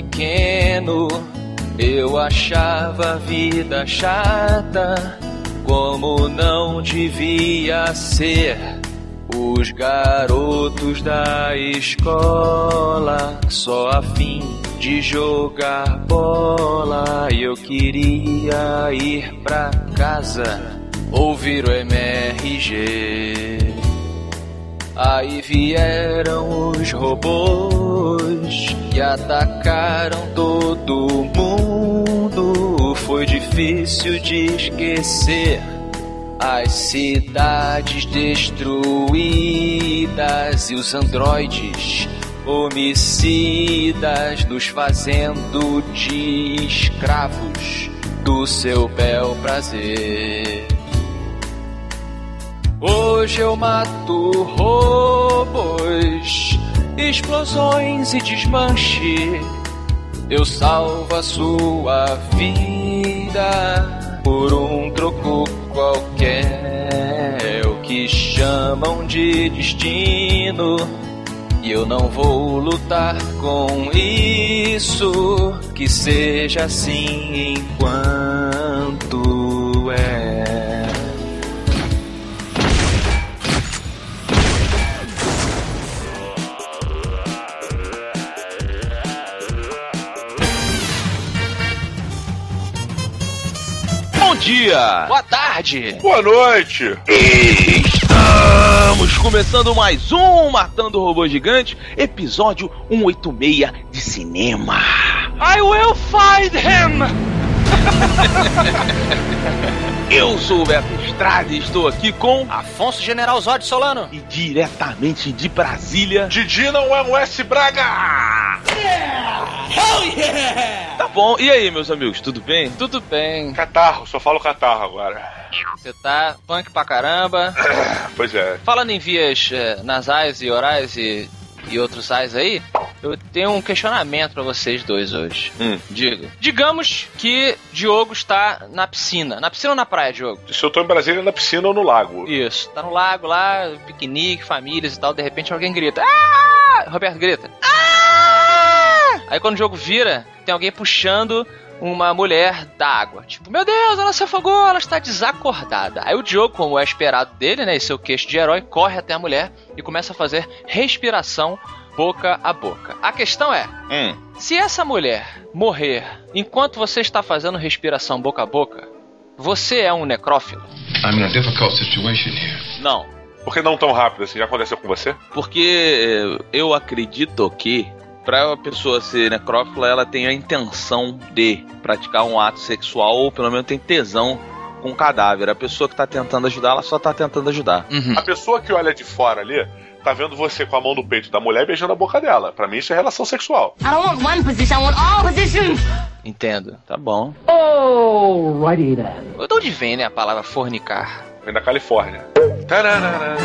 Pequeno, eu achava a vida chata, como não devia ser. Os garotos da escola só a fim de jogar bola. Eu queria ir pra casa, ouvir o MRG. Aí vieram os robôs e atacaram todo mundo. Foi difícil de esquecer as cidades destruídas e os androides homicidas nos fazendo de escravos do seu bel prazer. Hoje eu mato robôs, explosões e desmanche. Eu salvo a sua vida por um troco qualquer. É o que chamam de destino. E eu não vou lutar com isso. Que seja assim enquanto é. Dia! Boa tarde! Boa noite! Estamos começando mais um Matando Robô Gigante, episódio 186 de cinema. I will find him! Eu sou o Beto Estrada e estou aqui com Afonso General Zod Solano. e diretamente de Brasília. Didi não é um S Braga! Tá bom, e aí, meus amigos, tudo bem? Tudo bem. Catarro, só falo catarro agora. Você tá punk pra caramba. Pois é. Falando em vias eh, nasais e orais e, e outros ais aí, eu tenho um questionamento pra vocês dois hoje. Hum. Diga. Digamos que Diogo está na piscina. Na piscina ou na praia, Diogo? Se eu tô em Brasília, na piscina ou no lago? Isso. Tá no lago lá, piquenique, famílias e tal. De repente alguém grita. Ah! Roberto grita. Ah! Aí quando o jogo vira, tem alguém puxando uma mulher da água. Tipo, meu Deus, ela se afogou, ela está desacordada. Aí o Diogo, como é esperado dele, né, e seu queixo de herói, corre até a mulher e começa a fazer respiração boca a boca. A questão é, Hum. se essa mulher morrer enquanto você está fazendo respiração boca a boca, você é um necrófilo? I'm in a difficult situation here. Não, Por que não tão rápido assim? Já aconteceu com você? porque eh, eu acredito que para a pessoa ser necrófila, ela tem a intenção de praticar um ato sexual ou pelo menos tem tesão com o cadáver. A pessoa que tá tentando ajudar, ela só tá tentando ajudar. Uhum. A pessoa que olha de fora ali, tá vendo você com a mão no peito da mulher e beijando a boca dela. Pra mim isso é relação sexual. I don't want one position, I want all positions. Entendo. Tá bom. Alrighty then. De onde vem, né, a palavra fornicar? Vem da Califórnia. Tararara.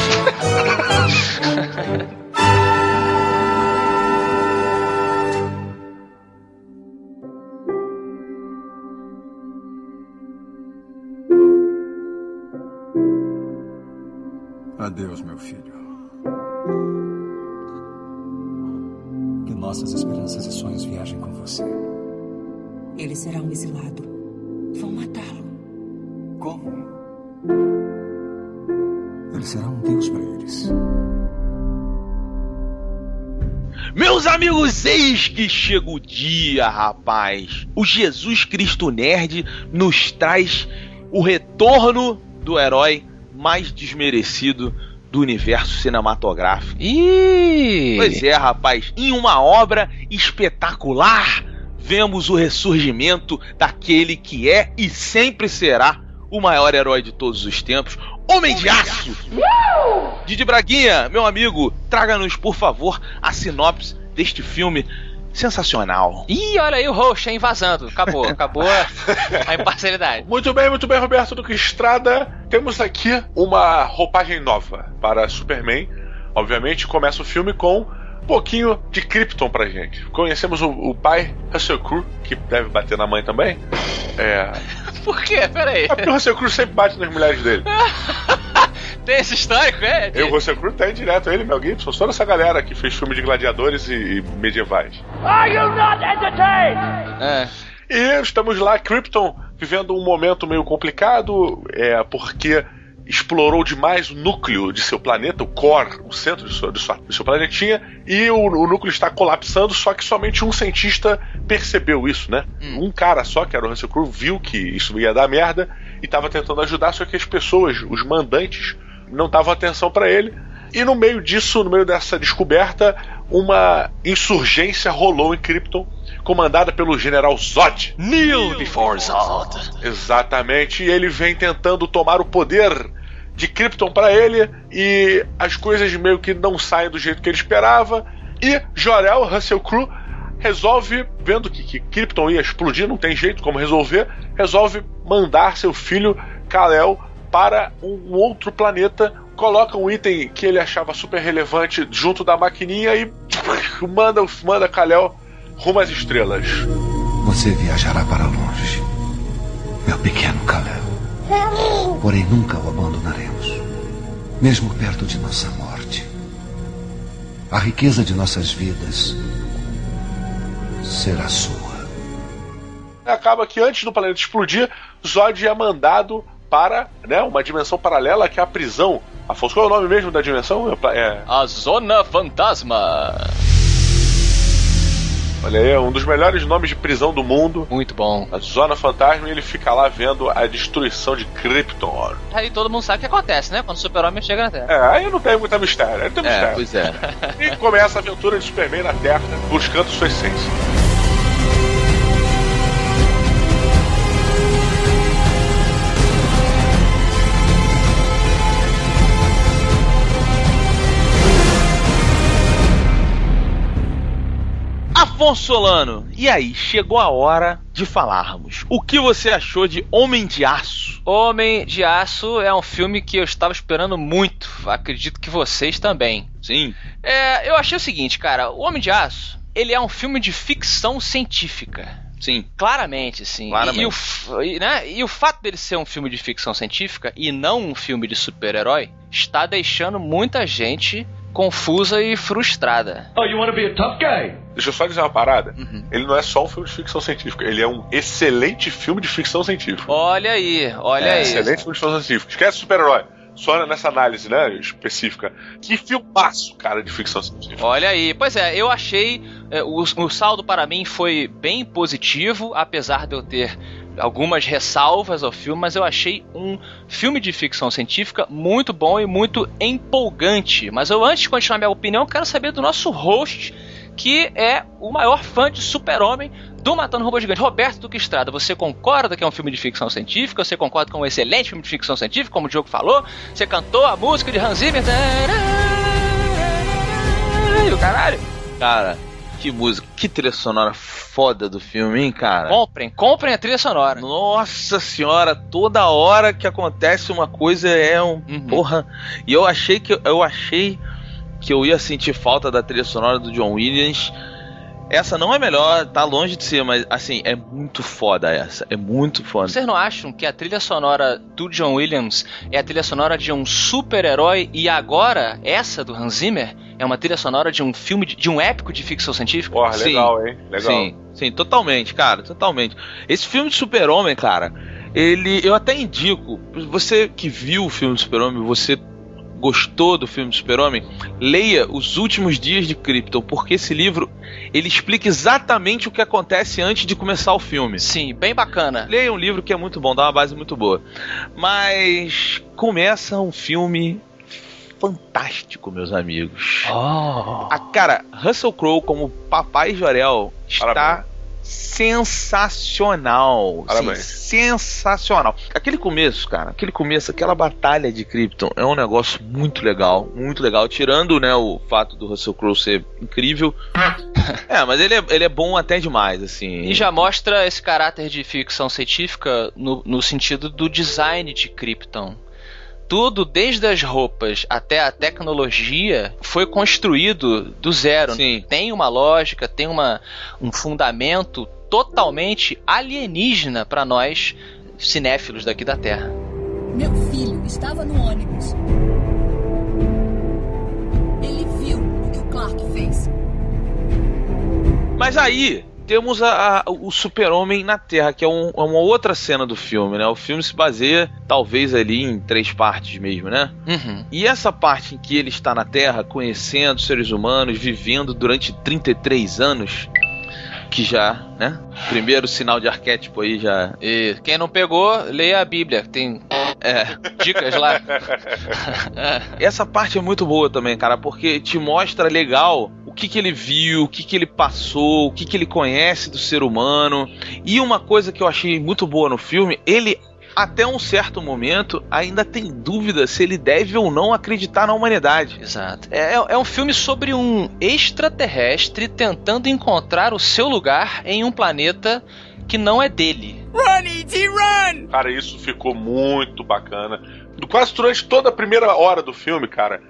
Adeus, meu filho. Que nossas esperanças e sonhos viajem com você. Ele será um exilado. Vão matá-lo. Como? Ele será um deus para eles. Meus amigos, eis que chega o dia, rapaz. O Jesus Cristo Nerd nos traz o retorno do herói mais desmerecido do universo cinematográfico. Ih! Pois é, rapaz, em uma obra espetacular, vemos o ressurgimento daquele que é e sempre será o maior herói de todos os tempos, Homem de Aço! Didi Braguinha, meu amigo, traga-nos, por favor, a sinopse deste filme sensacional. Ih, olha aí o host, hein, vazando. Acabou, acabou a imparcialidade. Muito bem, muito bem, Roberto Duque Estrada. Temos aqui uma roupagem nova para Superman. Obviamente, começa o filme com um pouquinho de Krypton pra gente. Conhecemos o, o pai, Russell Crowe, que deve bater na mãe também. É. Por quê? Pera aí. É porque o Russell Crowe sempre bate nas mulheres dele. Tem esse histórico, é? Eu, você Cruz tem direto, ele, Mel Gibson, toda essa galera que fez filme de gladiadores e, e medievais. Are you not entertained? É. E estamos lá, Krypton, vivendo um momento meio complicado, é, porque explorou demais o núcleo de seu planeta, o core, o centro de, sua, de, sua, de seu planetinha, e o, o, núcleo está colapsando, só que somente um cientista percebeu isso, né? Hum. Um cara só, que era o Russell Crowe, viu que isso ia dar merda e estava tentando ajudar, só que as pessoas, os mandantes, não davam atenção para ele. E no meio disso, no meio dessa descoberta, uma insurgência rolou em Krypton, comandada pelo general Zod. Kneel before Zod. Exatamente, e ele vem tentando tomar o poder de Krypton para ele e as coisas meio que não saem do jeito que ele esperava. E Jor-El, Russell Crowe, resolve, vendo que, que Krypton ia explodir, não tem jeito como resolver, resolve mandar seu filho Kal-El para um outro planeta, coloca um item que ele achava super relevante junto da maquininha e manda, manda Kal-El rumo às estrelas. Você viajará para longe, meu pequeno Kal-El. Porém, nunca o abandonaremos, mesmo perto de nossa morte. A riqueza de nossas vidas será sua. Acaba que antes do planeta explodir, Zod é mandado para né, uma dimensão paralela que é a prisão. Afonso, qual é o nome mesmo da dimensão? É... A Zona Fantasma. Olha aí, é um dos melhores nomes de prisão do mundo. Muito bom. A Zona Fantasma e ele fica lá vendo a destruição de Krypton. Aí todo mundo sabe o que acontece, né? Quando o Super-Homem chega na Terra. É, aí não tem muita mistério. Aí não tem É, mistério. pois é. E começa a aventura de Superman na Terra, buscando sua essência. Afonso Solano, e aí, chegou a hora de falarmos. O que você achou de Homem de Aço? Homem de Aço é um filme que eu estava esperando muito. Acredito que vocês também. Sim. É, eu achei o seguinte, cara. O Homem de Aço, ele é um filme de ficção científica. Sim. Claramente, sim. Claramente. E, e o, né, e o fato dele ser um filme de ficção científica e não um filme de super-herói está deixando muita gente confusa e frustrada. Oh, you want to be a tough guy? Deixa eu só dizer uma parada. Uhum. Ele não é só um filme de ficção científica, ele é um excelente filme de ficção científica. Olha aí, olha É, aí. excelente filme de ficção científica. Esquece super-herói. Só nessa análise, né, específica. Que filmaço, cara, de ficção científica. Olha aí, pois é, eu achei. é, o, o saldo para mim foi bem positivo, apesar de eu ter algumas ressalvas ao filme, mas eu achei um filme de ficção científica muito bom e muito empolgante. Mas eu, antes de continuar minha opinião, quero saber do nosso host, que é o maior fã de Super-Homem do Matando Robô Gigante. Roberto Duque Estrada, você concorda que é um filme de ficção científica? Você concorda que é um excelente filme de ficção científica, como o Diogo falou? Você cantou a música de Hans Zimmer? Caralho? Cara, que música, que trilha sonora foda do filme, hein, cara? Comprem, comprem a trilha sonora. Nossa senhora, toda hora que acontece uma coisa é um Uhum. porra. E eu achei que eu achei que eu ia sentir falta da trilha sonora do John Williams. Essa não é melhor, tá longe de ser, mas assim, é muito foda essa. É muito foda. Vocês não acham que a trilha sonora do John Williams é a trilha sonora de um super-herói e agora essa do Hans Zimmer é uma trilha sonora de um filme de, de um épico de ficção científica? Porra, Sim. legal, hein? Legal. Sim, sim, totalmente, cara, totalmente. Esse filme de Super-Homem, cara, ele. Eu até indico, você que viu o filme de Super-Homem, você gostou do filme de Super-Homem, leia Os Últimos Dias de Krypton, porque esse livro ele explica exatamente o que acontece antes de começar o filme. Sim, bem bacana. Leia um livro que é muito bom, dá uma base muito boa. Mas começa um filme fantástico, meus amigos. Oh. A cara, Russell Crowe como Papai Jorel está Parabéns. Sensacional. Parabéns. Sim, sensacional. Aquele começo, cara, aquele começo, aquela batalha de Krypton é um negócio muito legal, muito legal. Tirando, né, o fato do Russell Crowe ser incrível. é, mas ele é, ele é bom até demais, assim. E já mostra esse caráter de ficção científica no, no sentido do design de Krypton tudo, desde as roupas até a tecnologia, foi construído do zero. Sim. Tem uma lógica, tem uma, um fundamento totalmente alienígena para nós cinéfilos daqui da Terra. Meu filho estava no ônibus. Ele viu o que o Clark fez. Mas aí, temos a, a, o super-homem na Terra, que é, um, é, uma outra cena do filme, né? O filme se baseia, talvez, ali em três partes mesmo, né? Uhum. E essa parte em que ele está na Terra, conhecendo seres humanos, vivendo durante 33 anos, que já, né? Primeiro sinal de arquétipo aí já. E quem não pegou, leia a Bíblia. Tem é, dicas lá. Essa parte é muito boa também, cara, porque te mostra legal o que, que ele viu, o que, que ele passou, o que, que ele conhece do ser humano. E uma coisa que eu achei muito boa no filme, ele até um certo momento, ainda tem dúvida se ele deve ou não acreditar na humanidade. Exato. É, é, é um filme sobre um extraterrestre tentando encontrar o seu lugar em um planeta que não é dele. Run, E.T., run! Cara, isso ficou muito bacana. Quase durante toda a primeira hora do filme, cara,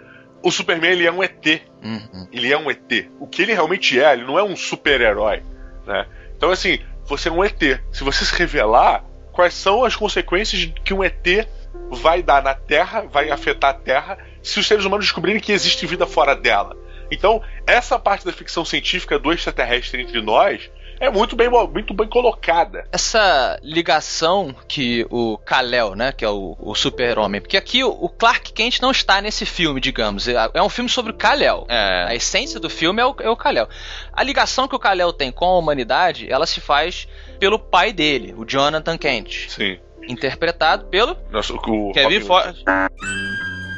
o Superman ele é um ET. Uhum. Ele é um ET. O que ele realmente é, ele não é um super-herói. Né? Então, assim, você é um ET. Se você se revelar, quais são as consequências que um ET vai dar na Terra, vai afetar a Terra, se os seres humanos descobrirem que existe vida fora dela. Então, essa parte da ficção científica do extraterrestre entre nós é muito bem, muito bem colocada. Essa ligação que o Kal-El, né, que é o, o super-homem, porque aqui o, Clark Kent não está nesse filme, digamos, é, é um filme sobre o Kal-El. É. A essência do filme é o, é o Kal-El. A ligação que o Kal-El tem com a humanidade, ela se faz pelo pai dele, o Jonathan Kent. Sim. Interpretado pelo Nosso, o Kevin Foster.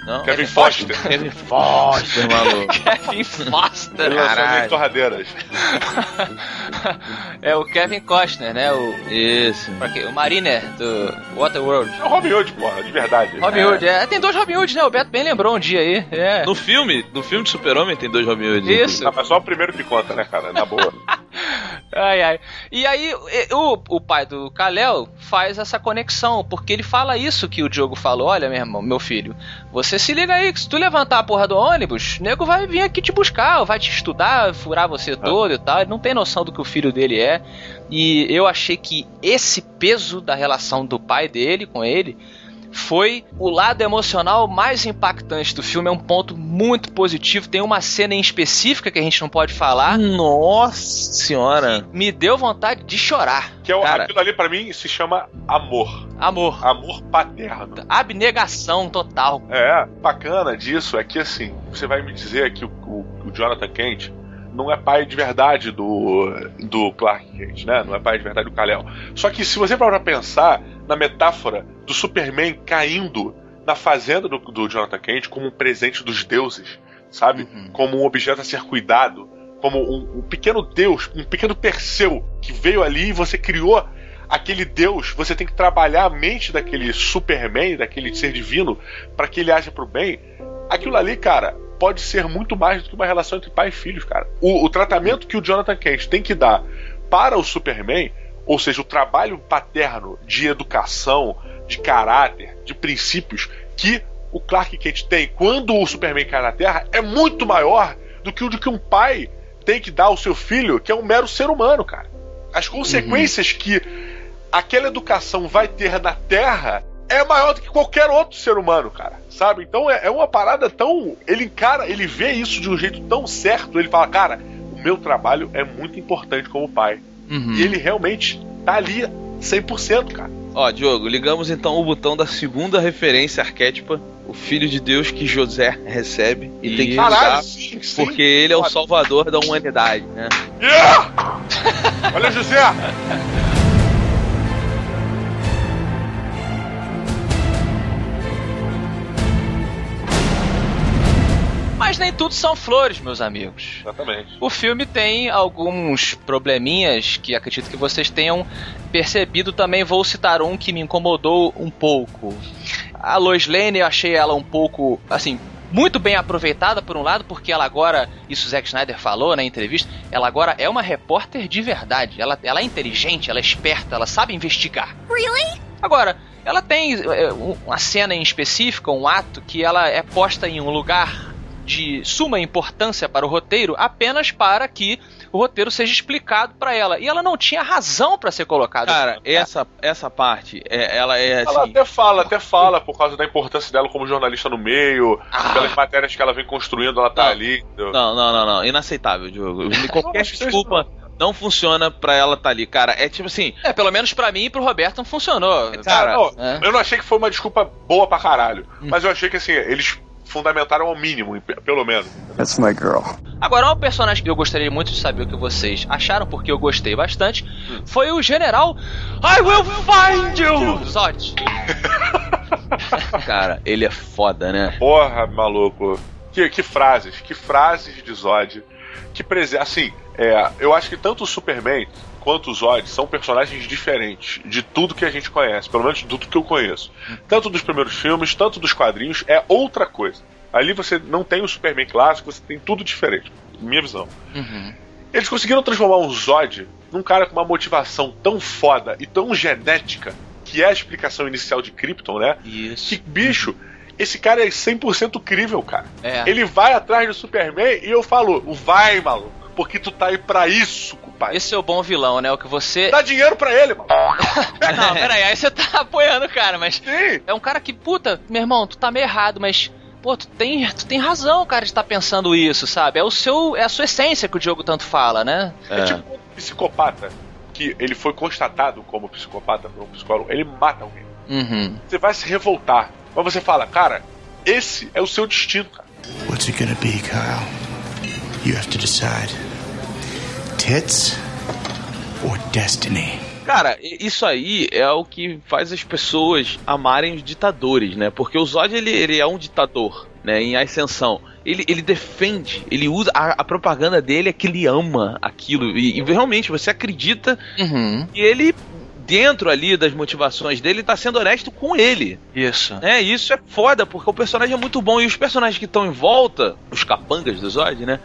Não? Kevin, Kevin Foster. Foster. Kevin Foster, maluco. Kevin Foster, caralho. torradeiras. é o Kevin Costner, né? O, Isso. O Mariner do Waterworld. É o Robin Hood, porra, de verdade. Robin é. Hood, é. Tem dois Robin Hood, né? O Beto bem lembrou um dia aí. É. No filme, no filme de Super-Homem tem dois Robin Hood. Isso. Ah, mas só o primeiro que conta, né, cara? Na boa. ai, ai. E aí, o, o pai do Kalel faz essa conexão, porque ele fala isso que o Diogo falou: olha, meu irmão, meu filho, você se liga aí, que se tu levantar a porra do ônibus, o nego vai vir aqui te buscar, vai te estudar, furar você ah. todo e tal. Ele não tem noção do que o filho dele é. E eu achei que esse peso da relação do pai dele com ele foi o lado emocional mais impactante do filme. É um ponto muito positivo. Tem uma cena em específica que a gente não pode falar. Nossa senhora! Me deu vontade de chorar. Que é o, cara. aquilo ali para mim se chama amor. Amor. Amor paterno. Abnegação total. É, bacana disso é que assim, você vai me dizer que o, o, o Jonathan Kent não é pai de verdade do, do Clark Kent, né? Não é pai de verdade do Kal-El. Só que se você parar pra pensar na metáfora do Superman caindo na fazenda do, do Jonathan Kent como um presente dos deuses, sabe? Uhum. Como um objeto a ser cuidado, como um, um pequeno deus, um pequeno Perseu que veio ali e você criou aquele Deus, você tem que trabalhar a mente daquele Superman, daquele ser divino, para que ele haja pro bem. Aquilo ali, cara, pode ser muito mais do que uma relação entre pai e filhos, cara. O, o tratamento que o Jonathan Kent tem que dar para o Superman, ou seja, o trabalho paterno de educação, de caráter, de princípios que o Clark Kent tem quando o Superman cai na Terra é muito maior do que o de que um pai tem que dar ao seu filho, que é um mero ser humano, cara. As consequências uhum. que aquela educação vai ter na Terra é maior do que qualquer outro ser humano, cara. Sabe? Então é, é, uma parada tão. Ele encara, ele vê isso de um jeito tão certo. Ele fala, cara, o meu trabalho é muito importante como pai. Uhum. E ele realmente tá ali 100%, cara. Ó, Diogo, ligamos então o botão da segunda referência arquétipa, o filho de Deus que José recebe e, e tem que Caralho, sim, sim. porque ele é o salvador da humanidade, né? Yeah! Olha, José! Mas nem tudo são flores, meus amigos. Exatamente. O filme tem alguns probleminhas que acredito que vocês tenham percebido também. Vou citar um que me incomodou um pouco. A Lois Lane, eu achei ela um pouco, assim, muito bem aproveitada por um lado, porque ela agora, isso o Zack Snyder falou na entrevista, ela agora é uma repórter de verdade. Ela, ela é inteligente, ela é esperta, ela sabe investigar. Really? Agora, ela tem é, uma cena em específico, um ato, que ela é posta em um lugar de suma importância para o roteiro apenas para que o roteiro seja explicado para ela. E ela não tinha razão para ser colocada. Cara, essa, essa parte, é, ela é assim... Ela até fala, até fala por causa da importância dela como jornalista no meio, ah. pelas matérias que ela vem construindo, ela tá não, ali. Não, não, não, não. Inaceitável, Diogo. Qualquer desculpa não funciona pra ela estar tá ali, cara. É tipo assim. É, pelo menos pra mim e pro Roberto não funcionou. Cara, não, é. eu não achei que foi uma desculpa boa pra caralho. Hum. Mas eu achei que assim, eles fundamentaram ao mínimo, pelo menos. That's my girl. Agora, um personagem que eu gostaria muito de saber o que vocês acharam, porque eu gostei bastante, hum. foi o General I Will Find You! Zod. Cara, ele é foda, né? Porra, maluco. Que, que frases, que frases de Zod. Que prese... Assim, é, eu acho que tanto o Superman quanto o Zod são personagens diferentes de tudo que a gente conhece, pelo menos de tudo que eu conheço. Tanto dos primeiros filmes, tanto dos quadrinhos, é outra coisa. Ali você não tem o Superman clássico, você tem tudo diferente, minha visão. Uhum. Eles conseguiram transformar um Zod num cara com uma motivação tão foda e tão genética, que é a explicação inicial de Krypton, né? Isso. Que bicho. Esse cara é 100% crível, cara. É. Ele vai atrás do Superman e eu falo, vai, maluco, porque tu tá aí pra isso, Esse é o bom vilão, né? O que você. Dá dinheiro pra ele, mano. Não, peraí, aí você tá apoiando o cara, mas. Sim. É um cara que, puta, meu irmão, tu tá meio errado, mas pô, tu tem, tu tem razão, cara, de estar tá pensando isso, sabe? É o seu, é a sua essência que o Diogo tanto fala, né? É, é tipo um psicopata que ele foi constatado como psicopata por um psicólogo, ele mata alguém. Uhum. Você vai se revoltar, mas você fala, cara, esse é o seu destino, cara. What's it gonna be, Kyle? You have to decide. Tits or destiny? Cara, isso aí é o que faz as pessoas amarem os ditadores, né? Porque o Zod, ele, ele é um ditador, né? Em ascensão. Ele, ele defende, ele usa. A, a propaganda dele é que ele ama aquilo. E, e realmente, você acredita uhum. que ele dentro ali das motivações dele, tá sendo honesto com ele. Isso. É, isso é foda, porque o personagem é muito bom. E os personagens que estão em volta, os capangas do Zod, né?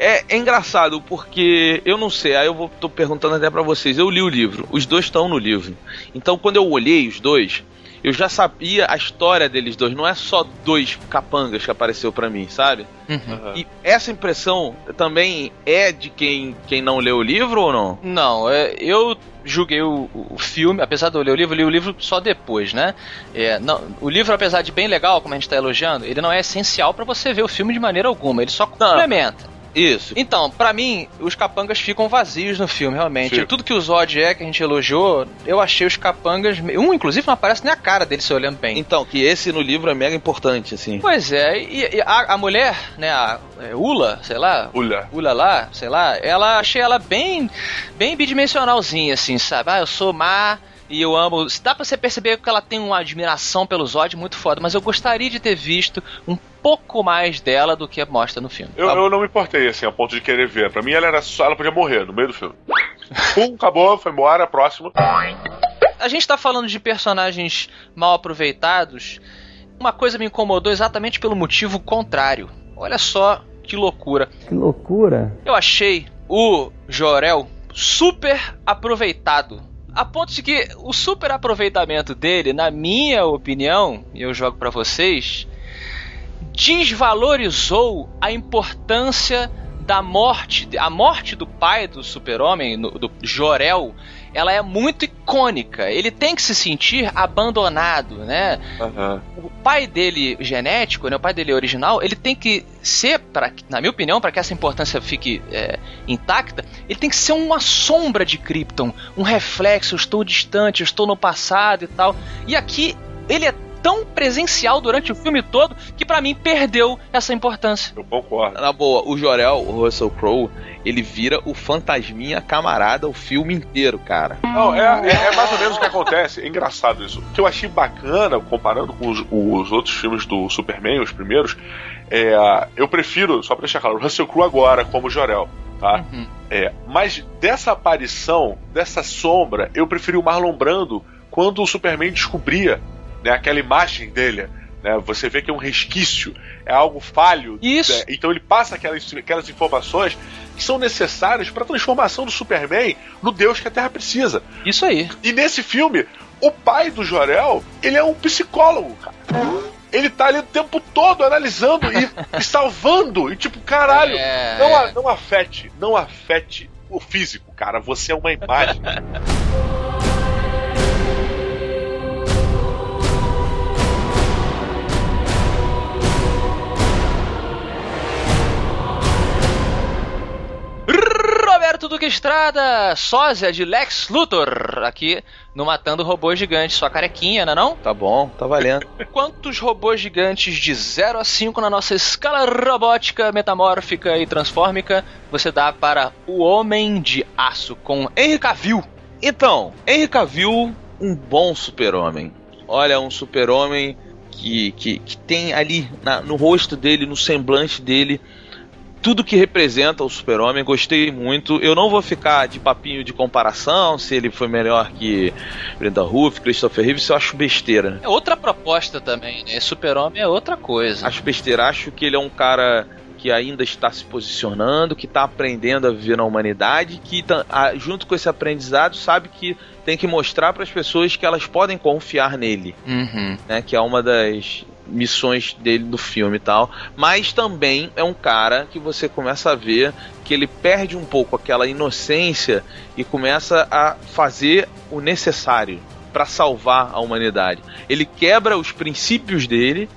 É, é, engraçado porque eu não sei, aí eu vou, tô perguntando até para vocês. Eu li o livro, os dois estão no livro. Então quando eu olhei os dois, eu já sabia a história deles dois. Não é só dois capangas que apareceu para mim, sabe? Uhum. E essa impressão também é de quem, quem não leu o livro ou não? Não, é, eu julguei o, o, filme, apesar de eu ler o livro, eu li o livro só depois, né? É, não, o livro, apesar de bem legal, como a gente está elogiando, ele não é essencial para você ver o filme de maneira alguma. Ele só complementa. Isso. Então, para mim, os capangas ficam vazios no filme, realmente. Sim. Tudo que o Zod é, que a gente elogiou, eu achei os capangas. Um, inclusive, não aparece nem a cara dele se olhando bem. Então, que esse no livro é mega importante, assim. Pois é, e, e a, a, mulher, né, a é, Ula, sei lá. Ula. Ula lá, sei lá, ela achei ela bem, bem bidimensionalzinha, assim, sabe? Ah, eu sou má e eu amo. Dá pra você perceber que ela tem uma admiração pelo Zod muito foda, mas eu gostaria de ter visto um pouco mais dela do que mostra no filme. Eu, eu não me importei, assim, a ponto de querer ver. Pra mim, ela era só. Ela podia morrer no meio do filme. Pum, acabou, foi embora, próximo. A gente tá falando de personagens mal aproveitados. Uma coisa me incomodou exatamente pelo motivo contrário. Olha só que loucura. Que loucura. Eu achei o Jorel super aproveitado a ponto de que o super aproveitamento dele, na minha opinião, e eu jogo para vocês, desvalorizou a importância da morte, a morte do pai do super-homem, do Jorel, ela é muito icônica. Ele tem que se sentir abandonado, né? Uhum. O pai dele genético, né, o pai dele original, ele tem que ser, pra, na minha opinião, para que essa importância fique é, intacta, ele tem que ser uma sombra de Krypton, um reflexo. Eu estou distante, eu estou no passado e tal. E aqui ele é tão presencial durante o filme todo que para mim perdeu essa importância. Eu concordo. Na boa, o Jorel, o Russell Crowe, ele vira o fantasminha camarada o filme inteiro, cara. Não, é, é, é mais ou menos o que acontece. É engraçado isso. O que eu achei bacana, comparando com os, os outros filmes do Superman, os primeiros, é, eu prefiro, só pra deixar claro, o Russell Crowe agora como Jorel. Tá? Uhum. É, mas dessa aparição, dessa sombra, eu preferi o Marlon Brando quando o Superman descobria né, aquela imagem dele. Né, você vê que é um resquício, é algo falho. Isso. Né, então ele passa aquelas, aquelas informações que são necessárias para a transformação do Superman no Deus que a Terra precisa. Isso aí. E nesse filme, o pai do Jorel, ele é um psicólogo, cara. Ele tá ali o tempo todo analisando e, e salvando. E tipo, caralho, é... não, não afete, não afete o físico, cara. Você é uma imagem. Estrada, sósia de Lex Luthor, aqui no Matando Robôs Gigantes. Sua carequinha, não é não? Tá bom, tá valendo. Quantos robôs gigantes de 0 a 5 na nossa escala robótica, metamórfica e transfórmica você dá para o Homem de Aço com Henry Cavill? Então, Henry Cavill, um bom super-homem. Olha, um super-homem que, que, que tem ali na, no rosto dele, no semblante dele, tudo que representa o Super-Homem, gostei muito. Eu não vou ficar de papinho de comparação, se ele foi melhor que Brenda Ruff, Christopher Reeve, isso eu acho besteira. É outra proposta também, né? Super-Homem é outra coisa. Acho besteira, acho que ele é um cara que ainda está se posicionando, que está aprendendo a viver na humanidade, que tá, junto com esse aprendizado sabe que tem que mostrar para as pessoas que elas podem confiar nele, uhum. né? Que é uma das missões dele no filme e tal, mas também é um cara que você começa a ver que ele perde um pouco aquela inocência e começa a fazer o necessário para salvar a humanidade. Ele quebra os princípios dele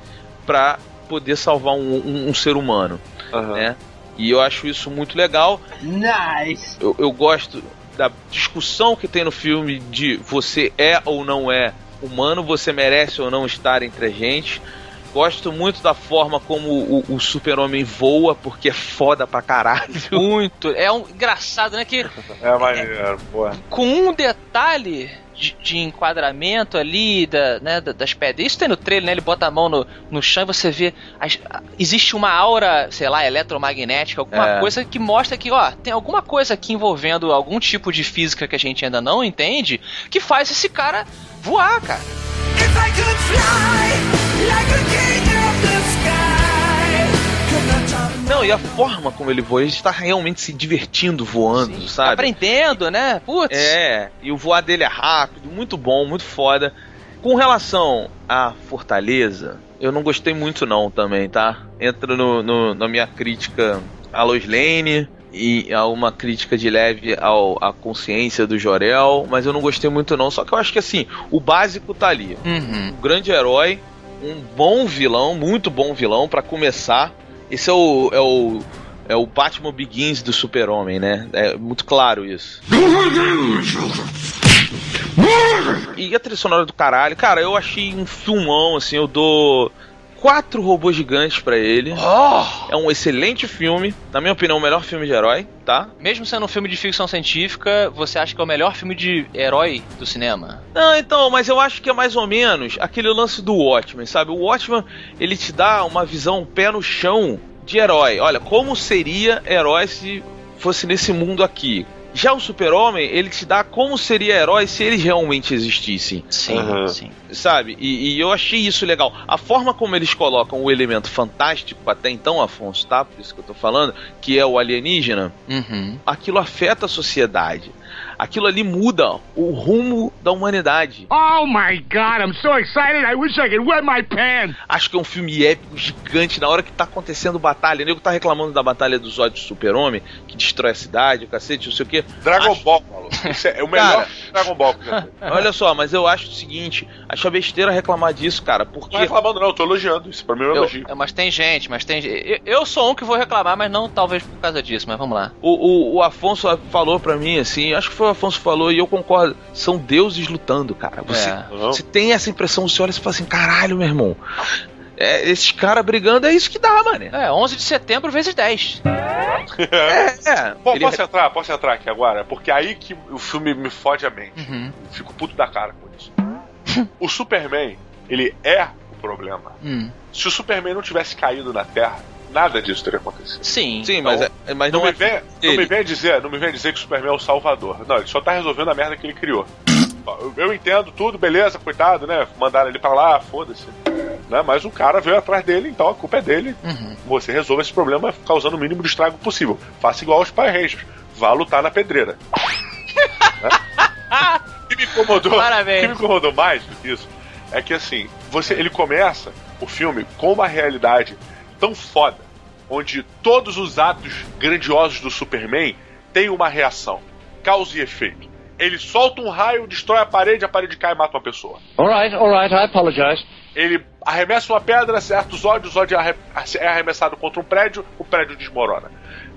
para poder salvar um, um, um ser humano, uhum. né? E eu acho isso muito legal. Nice. Eu, eu gosto da discussão que tem no filme de você é ou não é humano, você merece ou não estar entre a gente. Gosto muito da forma como o, o super-homem voa, porque é foda pra caralho. Muito. É um engraçado, né? Que, é maneiro, porra. Com um detalhe de, de, enquadramento ali da, né, das pedras. Isso tem no trailer, né? Ele bota a mão no, no chão e você vê. As, existe uma aura, sei lá, eletromagnética, alguma é. coisa que mostra que, ó, tem alguma coisa aqui envolvendo algum tipo de física que a gente ainda não entende que faz esse cara voar, cara. If I could fly like a Não, e a forma como ele voa, ele está realmente se divertindo voando, Sim, sabe? Aprendendo, né? Putz. É, e o voar dele é rápido, muito bom, muito foda. Com relação à Fortaleza, eu não gostei muito não também, tá? Entra no, no na minha crítica a Lois Lane e a uma crítica de leve ao, à consciência do Jorel, mas eu não gostei muito não. Só que eu acho que assim, o básico tá ali. Uhum. Um grande herói, um bom vilão, muito bom vilão para começar esse é o, é o, é o Batman Begins do Super-Homem, né? É muito claro isso. E a trilha sonora do caralho, cara, eu achei um filmão, assim, eu dou quatro robôs gigantes para ele. Oh! É um excelente filme, na minha opinião, o melhor filme de herói, tá? Mesmo sendo um filme de ficção científica, você acha que é o melhor filme de herói do cinema? Não, então, mas eu acho que é mais ou menos aquele lance do Watchmen, sabe? O Watchmen, ele te dá uma visão pé no chão de herói. Olha, como seria herói se fosse nesse mundo aqui? Já o Super-Homem, ele te dá como seria herói se eles realmente existissem. Sim, uhum. sim. Sabe? E, e, eu achei isso legal. A forma como eles colocam o elemento fantástico, até então, Afonso, tá? Por isso que eu tô falando, que é o alienígena, uhum. aquilo afeta a sociedade aquilo ali muda o rumo da humanidade. Oh my god, I'm so excited, I wish I could wet my pants! Acho que é um filme épico, gigante, na hora que tá acontecendo batalha. O nego tá reclamando da batalha dos Zod Super-Homem, que destrói a cidade, o cacete, não sei o quê. Dragon acho... Ball, maluco. Isso é o melhor cara, Dragon Ball. olha só, mas eu acho o seguinte, acho a besteira reclamar disso, cara, porque... Não reclamando não, eu tô elogiando, isso pra mim é um elogio. mas tem gente, mas tem eu, eu sou um que vou reclamar, mas não talvez por causa disso, mas vamos lá. O, o, o Afonso falou pra mim, assim, acho que foi o Afonso falou e eu concordo. São deuses lutando, cara. Você, é. você tem essa impressão, você olha e fala assim: caralho, meu irmão. É, esses caras brigando é isso que dá, mano. É, 11 de setembro vezes 10. é, é. Ele... Posso entrar? Posso entrar aqui agora? Porque aí que o filme me fode a mente. Uhum. Fico puto da cara com isso. o Superman, ele é o problema. Hum. Se o Superman não tivesse caído na Terra, nada disso teria acontecido. Sim. Sim, mas, então, é, mas não, não, me vem, não me vem dizer, não me vem dizer que o Superman é o salvador. Não, ele só tá resolvendo a merda que ele criou. Eu, entendo tudo, beleza, coitado, né? Mandaram ele pra lá, foda-se. Né? Mas o cara veio atrás dele, então a culpa é dele. Uhum. Você resolve esse problema causando o mínimo de estrago possível. Faça igual aos Power Rangers. Vá lutar na pedreira. né? O que me incomodou, Parabéns. que me incomodou mais do que isso é que assim, você, ele começa o filme com uma realidade tão foda, onde todos os atos grandiosos do Superman têm uma reação, causa e efeito. Ele solta um raio, destrói a parede, a parede cai e mata uma pessoa. Alright, alright, I apologize. Ele arremessa uma pedra, acerta os olhos, o Zod é arremessado contra um prédio, o prédio desmorona.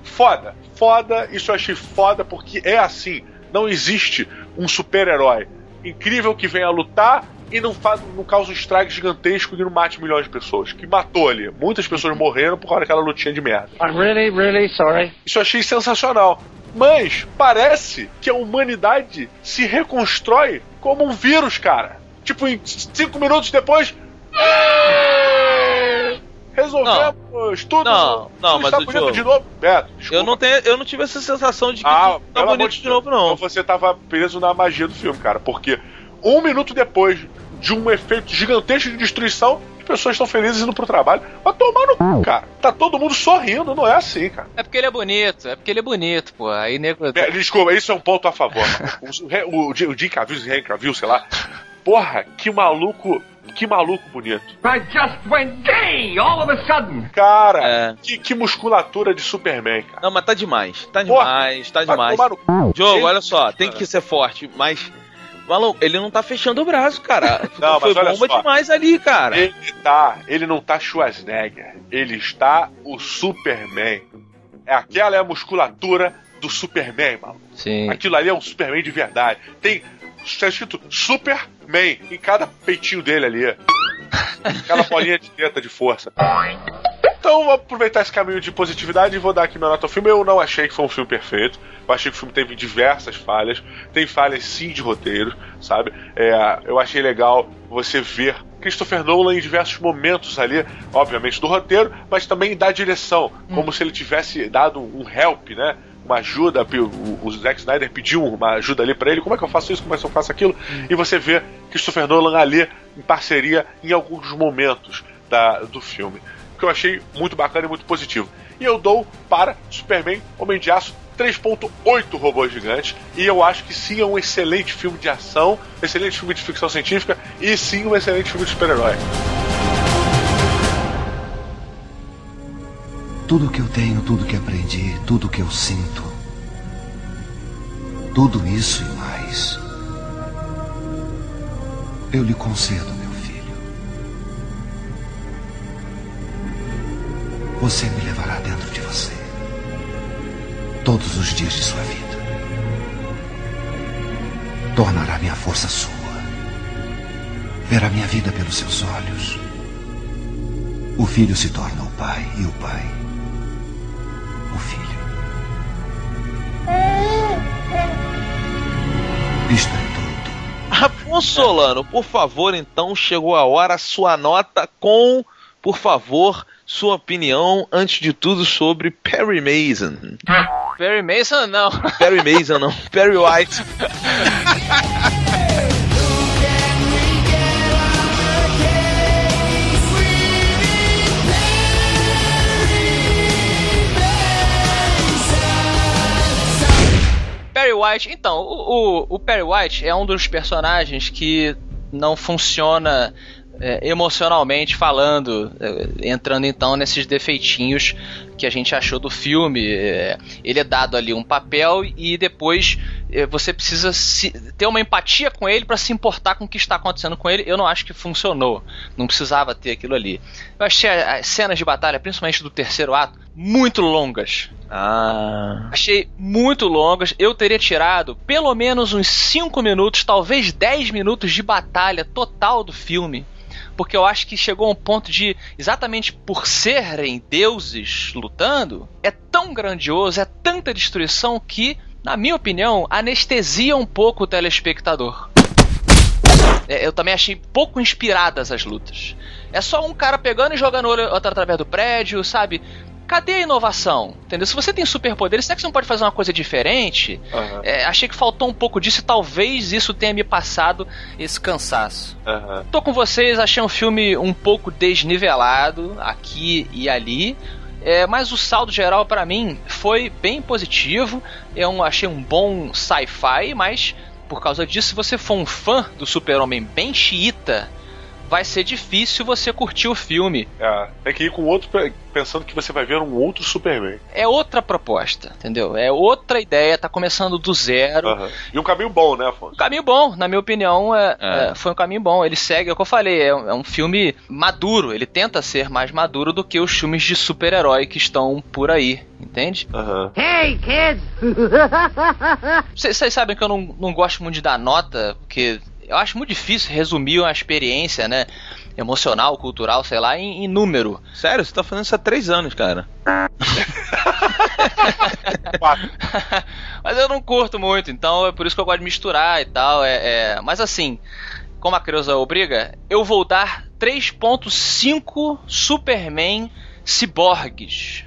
foda. Foda, isso eu achei foda porque é assim. Não existe um super-herói incrível que venha lutar e não, faz, não causa um estrago gigantesco e não mate milhões de pessoas. Que matou ali. Muitas pessoas morreram por causa daquela lutinha de merda. I'm really, really sorry. Isso eu achei sensacional. Mas parece que a humanidade se reconstrói como um vírus, cara. Tipo, em cinco minutos depois. Resolvemos tudo. Não, não, mas está o bonito de novo. Beto, desculpa. eu não tenho, eu não tive essa sensação de que Ah, tá bonito de novo, não. Então você tava preso na magia do filme, cara. Porque um minuto depois de um efeito gigantesco de destruição, as pessoas estão felizes indo pro trabalho. Vai tomar no cu, cara. Tá todo mundo sorrindo, não é assim, cara. É porque ele é bonito, é porque ele é bonito, pô. Aí nego. É, Desculpa, isso é um ponto a favor. O, o, o Jim Cavill, o Henry Cavill, sei lá. Porra, que maluco, que maluco bonito. I just went gay all of a sudden. Cara, É. que, que musculatura de Superman, cara. Não, mas tá demais. Tá Porra, demais, tá Vai demais. Ele- olha só, tem que ser forte, mas. Maluco, ele não tá fechando o braço, cara. Não, Foi bomba só. demais ali, cara. Ele tá, ele não tá Schwarzenegger, ele está o Superman. É aquela é a musculatura do Superman, mano. Sim. Aquilo ali é um Superman de verdade. Tem está escrito Superman em cada peitinho dele ali. Aquela bolinha de teta de força. Então vou aproveitar esse caminho de positividade e vou dar aqui meu nota ao filme. Eu não achei que foi um filme perfeito. Eu achei que o filme teve diversas falhas. Tem falhas sim de roteiro, sabe? É, eu achei legal você ver Christopher Nolan em diversos momentos ali, obviamente do roteiro, mas também da direção, como se ele tivesse dado um help, né? Uma ajuda, o, Zack Snyder pediu uma ajuda ali pra ele, como é que eu faço isso, como é que eu faço aquilo, e você vê Christopher Nolan ali em parceria em alguns momentos da, do filme, que eu achei muito bacana e muito positivo. E eu dou para Superman Homem de Aço 3.8 robôs gigantes. E eu acho que sim é um excelente filme de ação, excelente filme de ficção científica e sim um excelente filme de super-herói. Tudo que eu tenho, tudo que aprendi, tudo que eu sinto. Tudo isso e mais. Eu lhe concedo, Você me levará dentro de você. Todos os dias de sua vida. Tornará minha força sua. Verá minha vida pelos seus olhos. O filho se torna o pai e o pai o filho. Isto é tudo. Afonso Solano, por favor, então, chegou a hora, sua nota com, por favor, sua opinião, antes de tudo, sobre Perry Mason. Perry Mason, não. Perry Mason, não. Perry White. Perry White, então, o, o, o Perry White é um dos personagens que não funciona é, emocionalmente falando, é, entrando então nesses defeitinhos que a gente achou do filme. É, ele é dado ali um papel e depois é, você precisa se- ter uma empatia com ele para se importar com o que está acontecendo com ele. Eu não acho que funcionou. Não precisava ter aquilo ali. Eu achei as cenas de batalha, principalmente do terceiro ato, muito longas. Ah. Achei muito longas. Eu teria tirado pelo menos uns 5 minutos, talvez 10 minutos de batalha total do filme. Porque eu acho que chegou a um ponto de, exatamente por serem deuses lutando, é tão grandioso, é tanta destruição que, na minha opinião, anestesia um pouco o telespectador. É, eu também achei pouco inspiradas as lutas. É só um cara pegando e jogando outro através do prédio, sabe? Cadê a inovação? Entendeu? Se você tem superpoderes, será que você não pode fazer uma coisa diferente? Aham. É, achei que faltou um pouco disso e talvez isso tenha me passado esse cansaço. Aham. Tô com vocês, achei um filme um pouco desnivelado aqui e ali. É, mas o saldo geral pra mim foi bem positivo. Eu achei um bom sci-fi, mas por causa disso, se você for um fã do Super-Homem bem xiita, vai ser difícil você curtir o filme. É, tem que ir com outro pe- pensando que você vai ver um outro Superman. É outra proposta, entendeu? É outra ideia, tá começando do zero. Aham. E um caminho bom, né, Afonso? Um caminho bom, na minha opinião, é, É. é, foi um caminho bom. Ele segue, é o que eu falei, é, um- é um filme maduro. Ele tenta ser mais maduro do que os filmes de super-herói que estão por aí, entende? Aham. Hey, kids! Vocês vocês sabem que eu não, não gosto muito de dar nota, porque eu acho muito difícil resumir uma experiência, né? Emocional, cultural, sei lá, em, em número. Sério, você tá fazendo isso há três anos, cara. Mas eu não curto muito, então é por isso que eu gosto de misturar e tal. É, é- Mas assim, como a Creuza obriga, eu vou dar 3.5 Superman ciborgues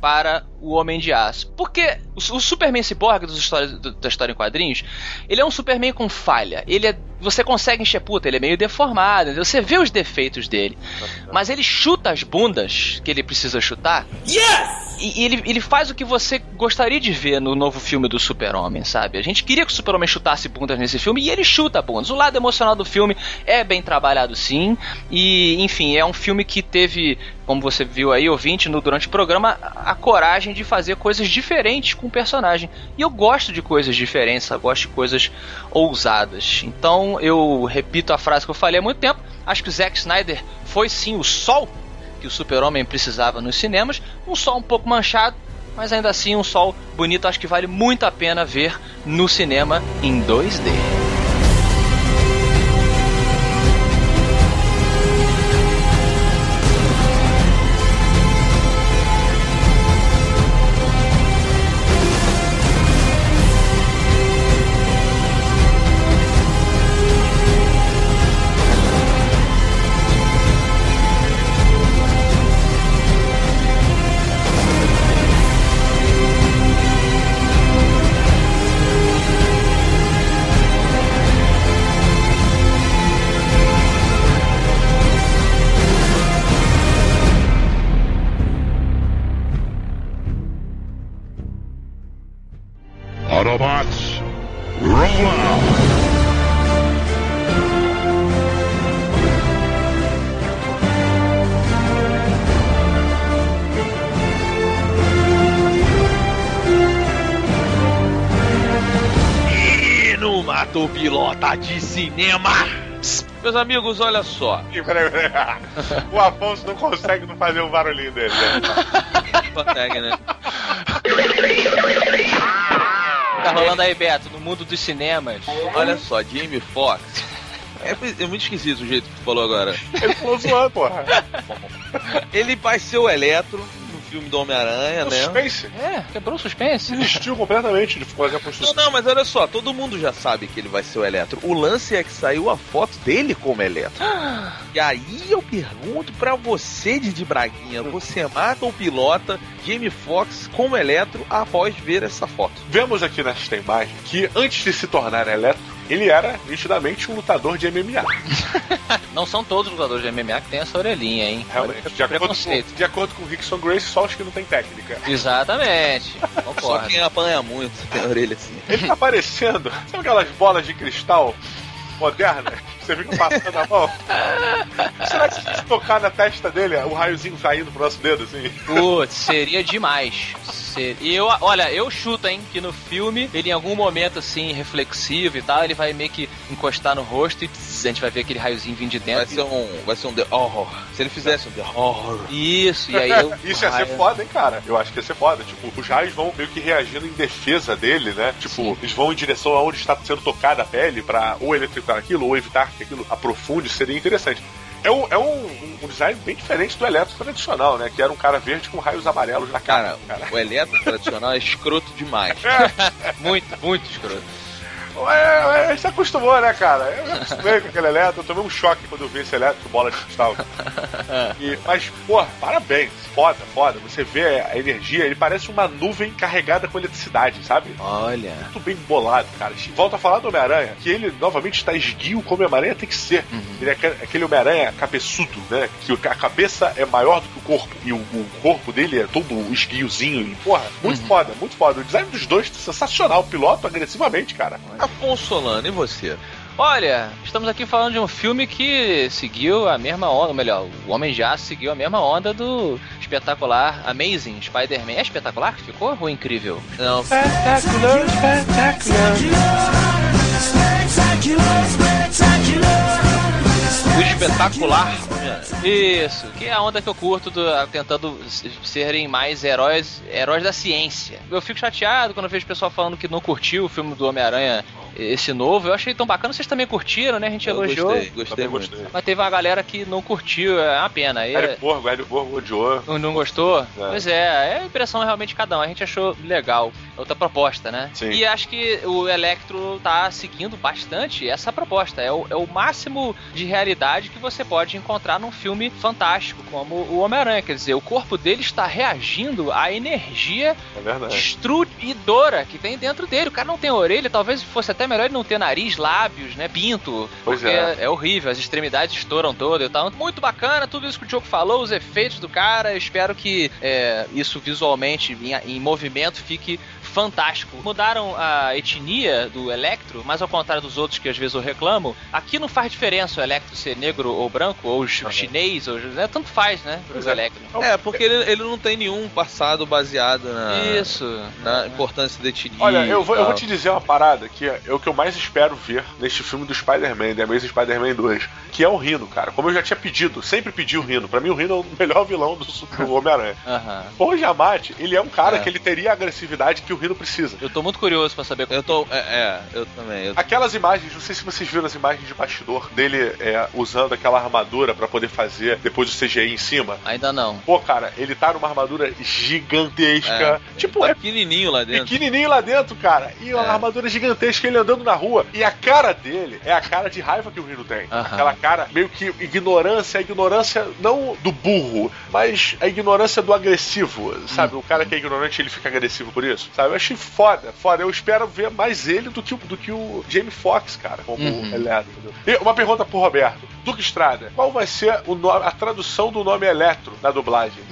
para o Homem de Aço. Porque o, o Superman ciborgue dos histórias, do- da história em quadrinhos, ele é um Superman com falha. Ele é, você consegue encher puta, ele é meio deformado, entendeu? você vê os defeitos dele. Mas ele chuta as bundas que ele precisa chutar. E, e ele, ele faz o que você gostaria de ver no novo filme do Super-Homem, sabe? A gente queria que o Super-Homem chutasse bundas nesse filme e ele chuta bundas. O lado emocional do filme é bem trabalhado, sim. E, enfim, é um filme que teve, como você viu aí, ouvinte, no, durante o programa, a a coragem de fazer coisas diferentes com o personagem. E eu gosto de coisas diferentes, eu gosto de coisas ousadas. Então eu repito a frase que eu falei há muito tempo. Acho que o Zack Snyder foi sim o sol que o Super-Homem precisava nos cinemas. Um sol um pouco manchado, mas ainda assim um sol bonito. Acho que vale muito a pena ver no cinema em 2D. Cinema. Meus amigos, olha só. O Afonso não consegue não fazer o barulhinho dele. né? Consegue, né? Tá rolando aí, Beto, no mundo dos cinemas. Olha só, Jamie Foxx. É, é muito esquisito o jeito que tu falou agora. Ele falou zoando, porra. Ele vai ser o Eletro filme do Homem-Aranha, O né? Suspense. É, quebrou o suspense. Desistiu completamente de fazer a Não, construção. não, mas olha só, todo mundo já sabe que ele vai ser o Eletro. O lance é que saiu a foto dele como Eletro. E aí eu pergunto pra você, Didi Braguinha, você mata ou pilota Jamie Foxx como Eletro após ver essa foto? Vemos aqui nesta imagem que antes de se tornar eletro, ele era nitidamente um lutador de MMA. Não são todos os lutadores de MMA que têm essa orelhinha, hein? Realmente. Olha, De acordo, com, de acordo com o Rickson Grace, só os que não tem técnica. Exatamente. Só quem apanha muito tem a orelha assim. Ele tá parecendo. Sabe aquelas bolas de cristal modernas? Você fica passando a mão? Será que se tocar na testa dele, o raiozinho caindo pro nosso dedo, assim? Putz, seria demais. Ser- E eu, olha, eu chuto, hein, que no filme, ele em algum momento, assim, reflexivo e tal, ele vai meio que encostar no rosto e tss, a gente vai ver aquele raiozinho vindo de Vai dentro. ser um. Vai ser um The Horror. Se ele fizesse um The Horror. Isso, e aí eu. Isso ia ser foda, hein, cara? Eu acho que ia ser foda. Tipo, os raios vão meio que reagindo em defesa dele, né? Tipo, Sim. eles vão em direção aonde está sendo tocada a pele pra ou eletrificar aquilo, ou evitar que aquilo aprofunde, seria interessante. É um, é um, um design bem diferente do eletro tradicional, né? Que era um cara verde com raios amarelos na cara. Cara, o Eletro tradicional é escroto demais. Muito, muito escroto. É, a gente se acostumou, né, cara? Eu me acostumei com aquele eletro, eu tomei um choque quando eu vi esse eletro bola de cristal. E- mas, pô, parabéns, foda, foda. Você vê a energia, ele parece uma nuvem carregada com eletricidade, sabe? Olha. Muito bem bolado, cara. Volta a falar do Homem-Aranha, que ele novamente está esguio como o Homem-Aranha tem que ser. Ele é aquele- Homem-Aranha cabeçudo, né? Que a cabeça é maior do que o corpo. E o, o corpo dele é todo esguiozinho. E, porra, muito foda, muito foda. O design dos dois é sensacional. Piloto agressivamente, cara. Afonso Solano, e você? Olha, estamos aqui falando de um filme que seguiu a mesma onda, ou melhor, o Homem Aço seguiu a mesma onda do espetacular Amazing Spider-Man. É espetacular que ficou ou incrível? Não. Spectacular, O espetacular. Isso, que é a onda que eu curto do, tentando serem mais heróis, heróis da ciência. Eu fico chateado quando eu vejo o pessoal falando que não curtiu o filme do Homem-Aranha, esse novo. Eu achei tão bacana, vocês também curtiram, né? A gente Eu elogiou. gostei, gostei muito. gostei. Mas teve uma galera que não curtiu, é uma pena. E, Hélio Borgo, Hélio Borgo odiou. não não gostou? É. Pois é, é a impressão realmente de cada um. A gente achou legal. Outra proposta, né? Sim. E acho que o Electro tá seguindo bastante essa proposta. É o, é o máximo de realidade que você pode encontrar num filme fantástico como o Homem-Aranha. Quer dizer, o corpo dele está reagindo à energia É destruidora que tem dentro dele. O cara não tem orelha, talvez fosse até melhor ele não ter nariz, lábios, né? Pinto. Pois porque é. é horrível, as extremidades estouram todas e tal. Muito bacana, tudo isso que o Diogo falou, os efeitos do cara. Eu espero que é, isso visualmente, em, em movimento, fique fantástico. Mudaram a etnia do Electro, mas ao contrário dos outros que às vezes eu reclamo, aqui não faz diferença o Electro ser negro ou branco, ou ch- chinês, ou né? tanto faz, né? Pro Pois é. Electro. É, porque ele, ele não tem nenhum passado baseado na, Isso. na importância da etnia. Olha, eu vou, eu vou te dizer uma parada que é, é o que eu mais espero ver neste filme do Spider-Man, The Amazing Spider-Man 2, que é o Rino, cara. Como eu já tinha pedido, sempre pedi o Rino. Pra mim, o Rino é o melhor vilão do, do Homem-Aranha. Aham. O Giamatti, ele é um cara É. que ele teria a agressividade que o Rino precisa. Eu tô muito curioso pra saber Eu tô. É, é, eu também. Eu- Aquelas imagens, não sei se vocês viram as imagens de bastidor dele é, usando aquela armadura pra poder fazer depois o CGI em cima. Ainda não. Pô, cara, ele tá numa armadura gigantesca. tipo, tá é pequenininho lá dentro. pequenininho lá dentro, cara. E uma É. armadura gigantesca, ele andando na rua. E a cara dele é a cara de raiva que o Rino tem. Aham. Aquela cara meio que ignorância, a ignorância não do burro, mas a ignorância do agressivo, sabe? O cara que é ignorante, ele fica agressivo por isso, sabe? Eu achei foda, foda. Eu espero ver mais ele do que, o- do que o Jamie Foxx, cara, como Uhum. Eletro. entendeu? E uma pergunta pro Roberto. Duque Estrada, qual vai ser o no- a tradução do nome Eletro na dublagem?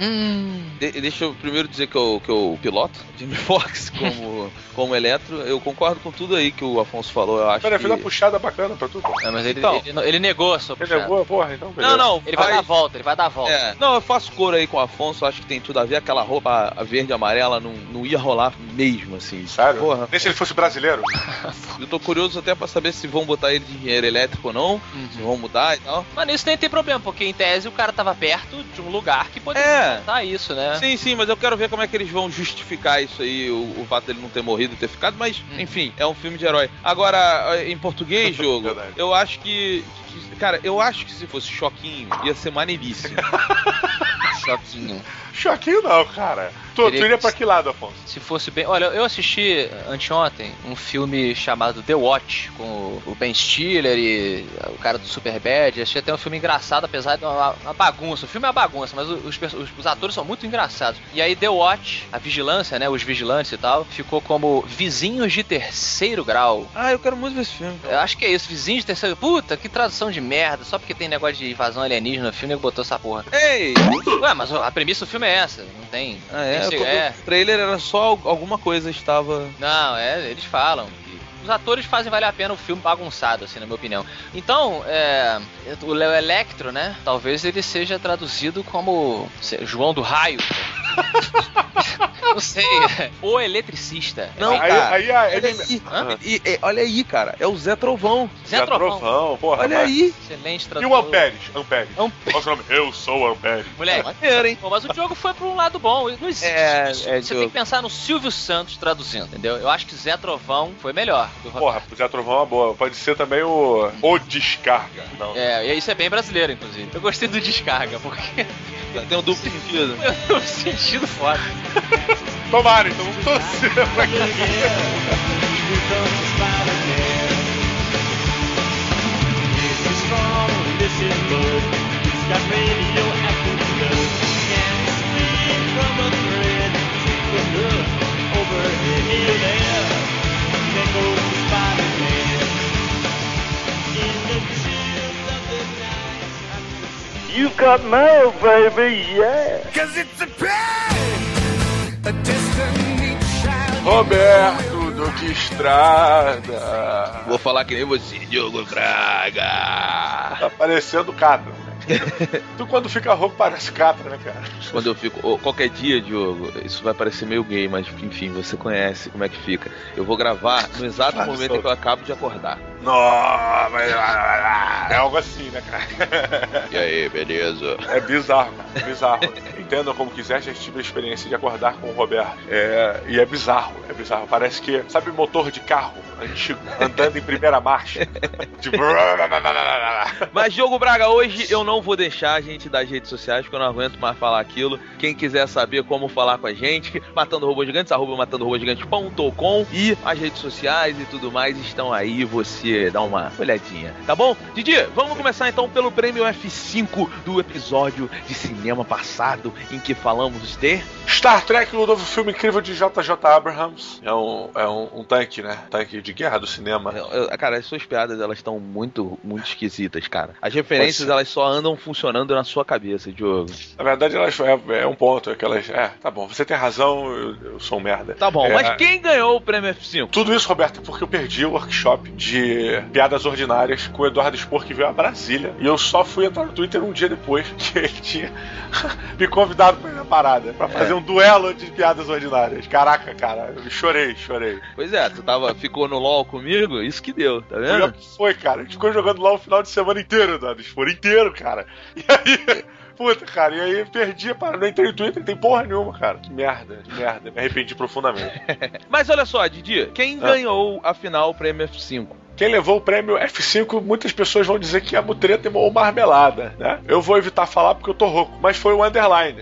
De- deixa eu primeiro dizer que eu, que eu piloto Jimmy Fox como, como Eletro. Eu concordo com tudo aí que o Afonso falou. Eu acho Pera, que... fez uma puxada bacana pra tudo. É, mas ele, Então. ele, ele negou a sua Ele puxada. negou, porra, então beleza. Não, não. Ele vai faz- dar a volta, ele vai dar a volta. É, não, eu faço cor aí com o Afonso, acho que tem tudo a ver. Aquela roupa verde e amarela não, não ia rolar mesmo, assim. Sério? Porra, Nem se ele fosse brasileiro? eu tô curioso até pra saber se vão botar ele de engenheiro elétrico ou não, se vão mudar e tal. Mas nisso nem tem problema, porque em tese o cara tava perto de um lugar que poderia É. isso, né? Sim, sim, mas eu quero ver como é que eles vão justificar isso aí, o, o fato dele não ter morrido e ter ficado, mas, enfim, é um filme de herói. Agora, em português, jogo, eu acho que, que- Cara, eu acho que se fosse Choquinho, ia ser maneiríssimo. Choquinho. Choquinho não, cara. Tu, tu Queria- iria pra que lado, Afonso? Se fosse bem. Olha, eu assisti anteontem um filme chamado The Watch, com o- Ben Stiller e o cara do Superbad. Achei até um filme engraçado, apesar de uma, uma bagunça. O filme é uma bagunça, mas os, os- os atores são muito engraçados. E aí, The Watch, a vigilância, né? Os vigilantes e tal, ficou como vizinhos de terceiro grau. ah, eu quero muito ver esse filme. Eu acho que é isso, vizinhos de terceiro. Puta, que tradução de merda. Só porque tem negócio de invasão alienígena no filme, ele botou essa porra. Ei! Ué, mas a premissa do filme é essa. Não tem. Ah, é? tô- é. O trailer era só al- alguma coisa estava. Não, é, eles falam. Os atores fazem valer a pena o filme bagunçado, assim, na minha opinião. Então, é, o Leo Electro, né? Talvez ele seja traduzido como João do Raio. Não sei. O eletricista. Não, aí, cara. aí a Olha ele... aí, Hã? E- e- olha aí, cara. É o Zé Trovão. Zé Trovão. Trovão, porra. Olha mas- aí. Excelente E tradutor. o Amperes? Amperes. Ampe- Qual é o nome? Eu sou o Amperes. Moleque, Maneiro, hein? Pô, mas o jogo foi pra um lado bom. Não existe É, isso. é, Você Diogo. tem que pensar no Silvio Santos traduzindo, entendeu? Eu acho que Zé Trovão foi melhor. Porra, o Zé Trovão é uma boa. Pode ser também o. O Descarga. Não. É, e isso é bem brasileiro, inclusive. Eu gostei do descarga, porque Tem um duplo sentido. é um sentido foda. Tomara, então vamos torcer pra que. You got mail, baby, yeah. Roberto Duque Estrada. Vou falar que nem você, Diogo Braga. Tá parecendo Catra. né? Tu quando fica rouco parece Catra, né, cara? Quando eu fico. qualquer dia, Diogo, isso vai parecer meio gay, mas enfim, você conhece como é que fica. Eu vou gravar no exato Fala momento sobre. em que eu acabo de acordar. Nossa, mas- é algo assim, né, cara? E aí, beleza? É bizarro. É bizarro. Entendam como quiser, já tive a experiência de acordar com o Roberto. É, e é bizarro, é bizarro. Parece que, sabe, motor de carro antigo, andando em primeira marcha. Tipo. Mas, Diogo Braga, hoje eu não vou deixar a gente das redes sociais, porque eu não aguento mais falar aquilo. Quem quiser saber como falar com a gente, matando robôs gigantes, arroba matandorobogigantes.com e as redes sociais e tudo mais estão aí, você dá uma olhadinha, tá bom? Didi, vamos começar então pelo prêmio F5 do episódio de cinema passado, em que falamos de... Star Trek, o novo filme incrível de JJ Abrams. É um, é um, um tanque, né? Tanque de guerra do cinema. Eu- eu- Cara, as suas piadas, elas estão muito, muito esquisitas, cara. As referências, elas só andam funcionando na sua cabeça, Diogo. Na verdade, elas é, é um ponto. É que elas. É, tá bom, você tem razão, eu, eu sou um merda. Tá bom, É, mas quem ganhou o prêmio F5? Tudo isso, Roberto, é porque eu perdi o workshop de piadas ordinárias com o Eduardo Spor, que veio a Brasília. E eu só fui entrar no Twitter um dia depois que ele tinha me convidado pra ir na parada, pra fazer É. um duelo de piadas ordinárias. Caraca, cara, eu chorei, chorei. Pois é, tu tava, ficou no LOL comigo, isso que deu, tá vendo? foi, cara. A gente ficou jogando lá o final de semana inteiro, Eduardo Spor, inteiro, cara. E aí. Puta, cara, e aí perdi, para, não entrei no Twitter, não tem porra nenhuma, cara. Que merda, que merda. Me arrependi profundamente. Mas olha só, Didi, quem Ah. ganhou afinal o prêmio F5? Quem levou o prêmio F5, muitas pessoas vão dizer que é mutreta ou marmelada, né? Eu vou evitar falar porque eu tô rouco, mas foi o Underline.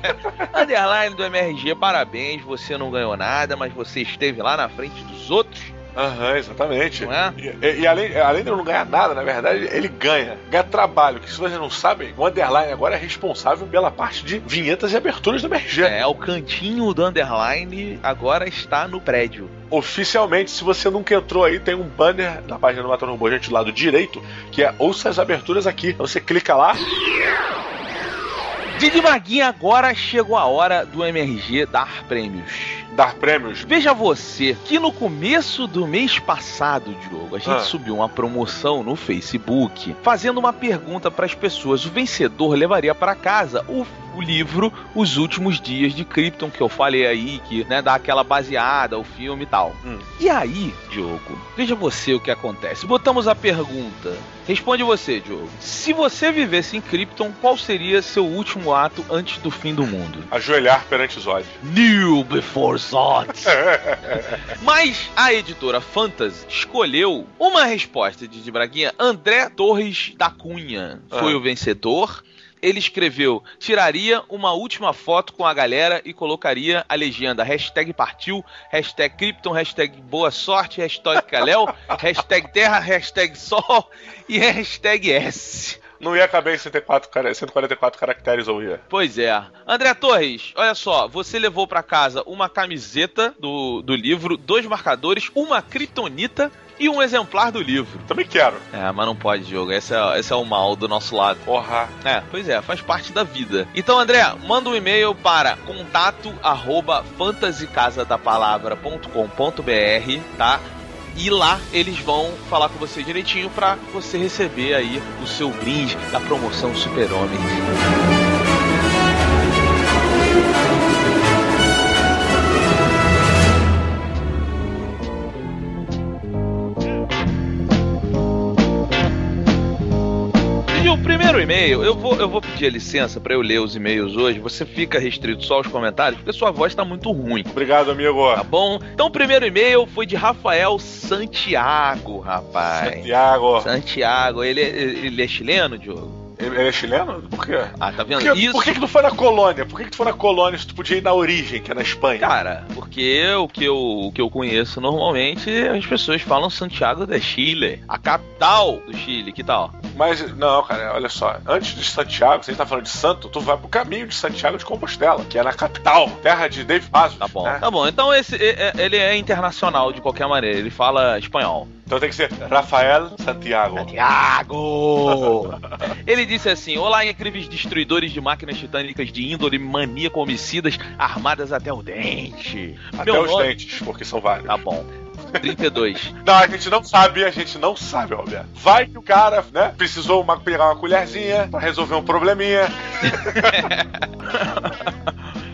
Underline do MRG, parabéns, você não ganhou nada, mas você esteve lá na frente dos outros. Aham, exatamente. Não é? E, e- e além, além de não ganhar nada, na verdade, ele ganha. Ganha trabalho, que se vocês não sabem, o Underline agora é responsável pela parte de vinhetas e aberturas do MRG. É, o cantinho do Underline agora está no prédio. Oficialmente, se você nunca entrou aí, tem um banner na página do Matando Robô Gente do lado direito, que é Ouça as aberturas aqui. Então você clica lá, Didi Maguinha, agora chegou a hora do MRG dar prêmios. Dar prêmios. Veja você que no começo do mês passado, Diogo, a gente Ah. subiu uma promoção no Facebook fazendo uma pergunta para as pessoas. O vencedor levaria para casa o, o livro Os Últimos Dias de Krypton, que eu falei aí, que né, dá aquela baseada, o filme e tal. Hum. E aí, Diogo, veja você o que acontece. Botamos a pergunta. Responde você, Diogo. Se você vivesse em Krypton, qual seria seu último ato antes do fim do mundo? Ajoelhar perante os olhos. New before Mas a editora Fantasy escolheu uma resposta de Didi Braguinha. André Torres da Cunha foi Ah. o vencedor. Ele escreveu: tiraria uma última foto com a galera e colocaria a legenda hashtag partiu, hashtag Krypton, hashtag boa sorte, hashtag Kalel, hashtag terra, hashtag sol e hashtag S. Não ia caber em 104, cara- 144 caracteres ou ia? Pois é. André Torres, olha só, você levou pra casa uma camiseta do, do livro, dois marcadores, uma kryptonita e um exemplar do livro. Também quero. É, mas não pode, jogo. Esse é, esse é o mal do nosso lado. Porra. É, pois é, faz parte da vida. Então, André, manda um e-mail para contato arroba fantasycasadapalabre.com.br, tá? E lá eles vão falar com você direitinho pra você receber aí o seu brinde da promoção Super Homem. E-mail, eu vou, eu vou pedir a licença pra eu ler os e-mails hoje. Você fica restrito só aos comentários, porque sua voz tá muito ruim. Obrigado, amigo. Tá bom? Então o primeiro e-mail foi de Rafael Santiago, rapaz. Santiago. Santiago, ele, é- ele é chileno, Diogo? Ele é chileno? Por quê? Ah, tá vendo? Por que, Isso. por que, que tu foi na colônia? Por que, que tu foi na colônia se tu podia ir na origem, que é na Espanha? Cara, porque o que, eu, o que eu conheço normalmente, as pessoas falam Santiago de Chile, a capital do Chile, que tal? Mas, não, cara, olha só. Antes de Santiago, se a gente tá falando de Santo, tu vai pro caminho de Santiago de Compostela, que é na capital, terra de Dave Pazos. Tá bom. né? Tá bom, então esse, é- é- ele é internacional de qualquer maneira, ele fala espanhol. Então tem que ser Rafael Santiago. Santiago! Ele disse assim: Olá, incríveis destruidores de máquinas titânicas de índole maníaco homicidas armadas até o dente. Até Meu os nome- dentes, porque são vários. Tá bom. 32. Não, a gente não sabe, a gente não sabe, Roberto. Vai que o cara, né, precisou uma- pegar uma colherzinha pra resolver um probleminha.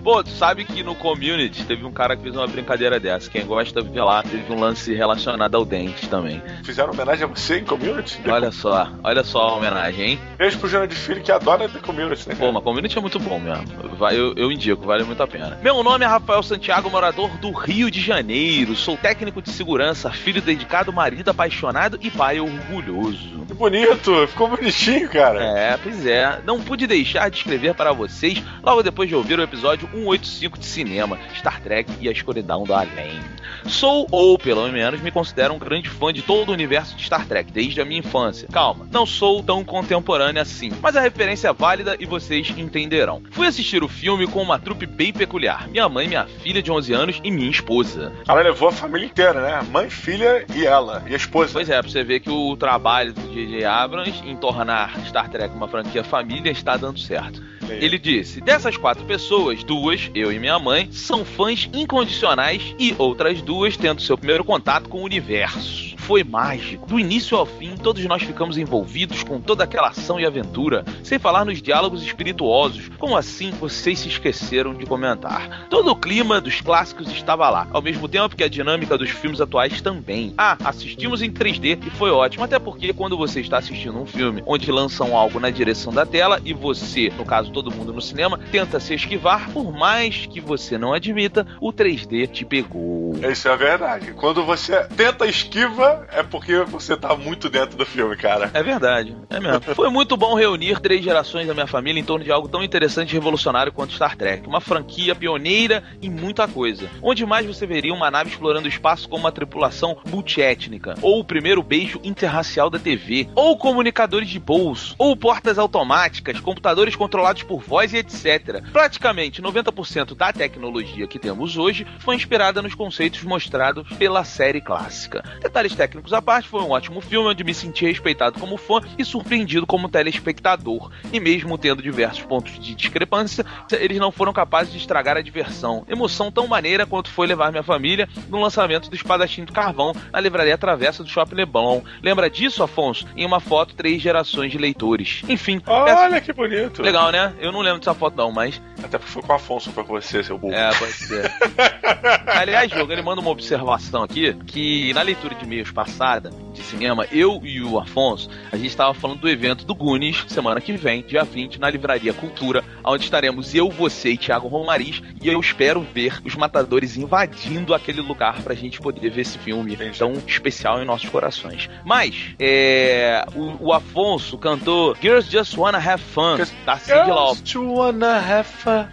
Pô, tu sabe que no community teve um cara que fez uma brincadeira dessa. Quem gosta vê lá, teve um lance relacionado ao dente também. Fizeram homenagem a você em community? Olha só, olha só a homenagem, hein? Beijo pro Jana de Filho que adora The Community, né? Pô, mas community é muito bom mesmo. Eu, eu indico, vale muito a pena. Meu nome é Rafael Santiago, morador do Rio de Janeiro. Sou técnico de segurança, filho dedicado, marido apaixonado e pai orgulhoso. Que bonito, ficou bonitinho, cara. É, pois é. Não pude deixar de escrever para vocês logo depois de ouvir o episódio 185 de cinema, Star Trek e a escuridão do além. Sou, ou pelo menos me considero um grande fã de todo o universo de Star Trek, desde a minha infância. Calma, não sou tão contemporâneo assim, mas a referência é válida e vocês entenderão. Fui assistir o filme com uma trupe bem peculiar. Minha mãe, minha filha de 11 anos e minha esposa. Ela levou a família inteira, né? Mãe, filha e ela, e a esposa. Pois é, pra você ver que o trabalho do J.J. Abrams em tornar Star Trek uma franquia família está dando certo. Ele disse: dessas quatro pessoas, duas, eu e minha mãe, são fãs incondicionais e outras duas tendo seu primeiro contato com o universo. Foi mágico. Do início ao fim, todos nós ficamos envolvidos com toda aquela ação e aventura, sem falar nos diálogos espirituosos. Como assim vocês se esqueceram de comentar? Todo o clima dos clássicos estava lá, ao mesmo tempo que a dinâmica dos filmes atuais também. Ah, assistimos em 3D e foi ótimo, até porque quando você está assistindo um filme onde lançam algo na direção da tela e você, no caso todo mundo no cinema, tenta se esquivar, por mais que você não admita, o 3D te pegou. Isso é verdade. Quando você tenta esquiva, é porque você tá muito dentro do filme, cara. É verdade, é mesmo. Foi muito bom reunir três gerações da minha família em torno de algo tão interessante e revolucionário quanto Star Trek. Uma franquia pioneira em muita coisa. Onde mais você veria uma nave explorando o espaço com uma tripulação multiétnica? Ou o primeiro beijo interracial da TV? Ou comunicadores de bolso? Ou portas automáticas, computadores controlados por voz e etc. Praticamente 90% da tecnologia que temos hoje foi inspirada nos conceitos mostrados pela série clássica. Detalhes técnicos à parte, foi um ótimo filme onde me senti respeitado como fã e surpreendido como telespectador. E mesmo tendo diversos pontos de discrepância, eles não foram capazes de estragar a diversão. Emoção tão maneira quanto foi levar minha família no lançamento do Espadachim do Carvão na livraria Travessa do Shopping Leblon. Lembra disso, Afonso? Em uma foto, três gerações de leitores. Enfim, Olha que bonito. Legal, né? Eu não lembro dessa foto não, mas... Até porque foi com o Afonso, foi com você, seu burro. É, pode ser. Aliás, Diogo, ele manda uma observação aqui, que na leitura de e-mails passada, de cinema, eu e o Afonso, a gente estava falando do evento do Gunis, semana que vem, dia 20, na Livraria Cultura, onde estaremos eu, você e Thiago Romariz, e eu espero ver os matadores invadindo aquele lugar pra gente poder ver esse filme tão especial em nossos corações. Mas, é, o, o Afonso cantou Girls Just Wanna Have Fun, da Cyndi Lauper. Just wanna have fun.